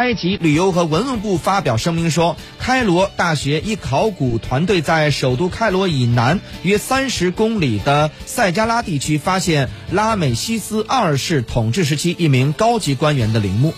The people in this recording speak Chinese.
埃及旅游和文物部发表声明说，开罗大学一考古团队在首都开罗以南约三十公里的塞加拉地区发现拉美西斯二世统治时期一名高级官员的陵墓。